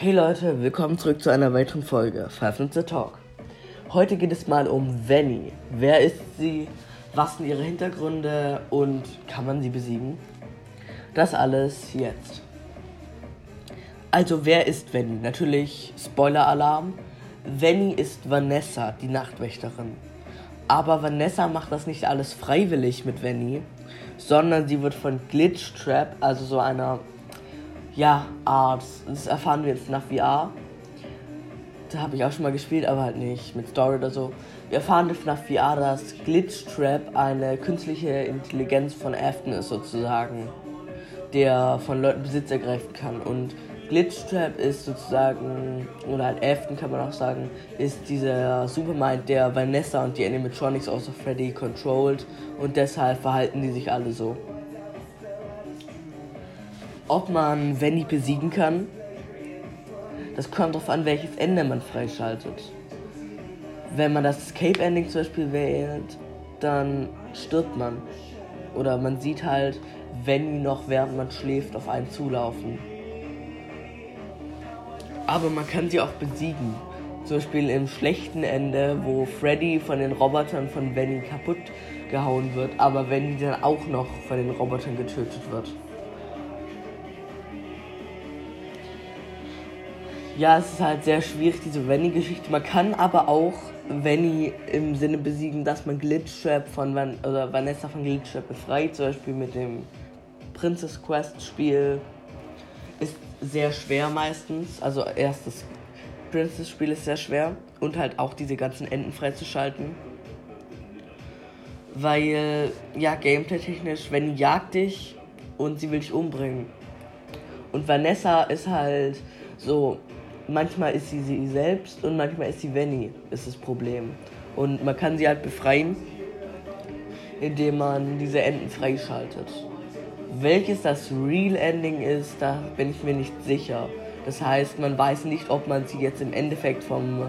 Hey Leute, willkommen zurück zu einer weiteren Folge Five Minutes Talk. Heute geht es mal um Vanny. Wer ist sie? Was sind ihre Hintergründe und kann man sie besiegen? Das alles jetzt. Also, wer ist Vanny? Natürlich Spoiler-Alarm. Vanny ist Vanessa, die Nachtwächterin. Aber Vanessa macht das nicht alles freiwillig mit Vanny, sondern sie wird von Glitch Trap, also so einer ja, Art, das erfahren wir jetzt nach VR. Da habe ich auch schon mal gespielt, aber halt nicht mit Story oder so. Wir erfahren jetzt nach VR, dass Glitch Trap eine künstliche Intelligenz von Afton ist sozusagen, der von Leuten Besitz ergreifen kann. Und Glitchtrap ist sozusagen, oder halt Afton kann man auch sagen, ist dieser Supermind, der Vanessa und die Animatronics außer Freddy controlled und deshalb verhalten die sich alle so. Ob man Vanny besiegen kann, das kommt darauf an, welches Ende man freischaltet. Wenn man das Escape Ending zum Beispiel wählt, dann stirbt man. Oder man sieht halt Vanny noch während man schläft auf einen zulaufen aber man kann sie auch besiegen. Zum Beispiel im schlechten Ende, wo Freddy von den Robotern von Benny kaputt gehauen wird, aber Benny dann auch noch von den Robotern getötet wird. Ja, es ist halt sehr schwierig, diese Venny-Geschichte. Man kann aber auch Venny im Sinne besiegen, dass man Glitchtrap von Van oder Vanessa von Glitchtrap befreit, zum Beispiel mit dem Princess Quest Spiel ist sehr schwer meistens. Also erstes Princess-Spiel ist sehr schwer. Und halt auch diese ganzen Enden freizuschalten. Weil, ja, gameplay-technisch, die jagt dich und sie will dich umbringen. Und Vanessa ist halt so, manchmal ist sie sie selbst und manchmal ist sie Venny, ist das Problem. Und man kann sie halt befreien, indem man diese Enden freischaltet. Welches das Real Ending ist, da bin ich mir nicht sicher. Das heißt, man weiß nicht, ob man sie jetzt im Endeffekt vom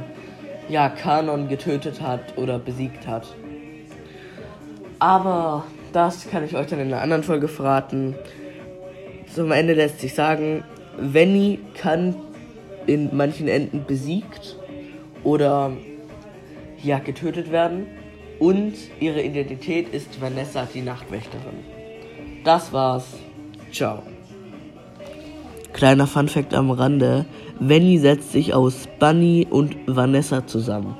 ja, Kanon getötet hat oder besiegt hat. Aber das kann ich euch dann in einer anderen Folge verraten. Zum Ende lässt sich sagen, Venny kann in manchen Enden besiegt oder ja getötet werden und ihre Identität ist Vanessa die Nachtwächterin. Das war's. Ciao. Kleiner Funfact am Rande. Venny setzt sich aus Bunny und Vanessa zusammen.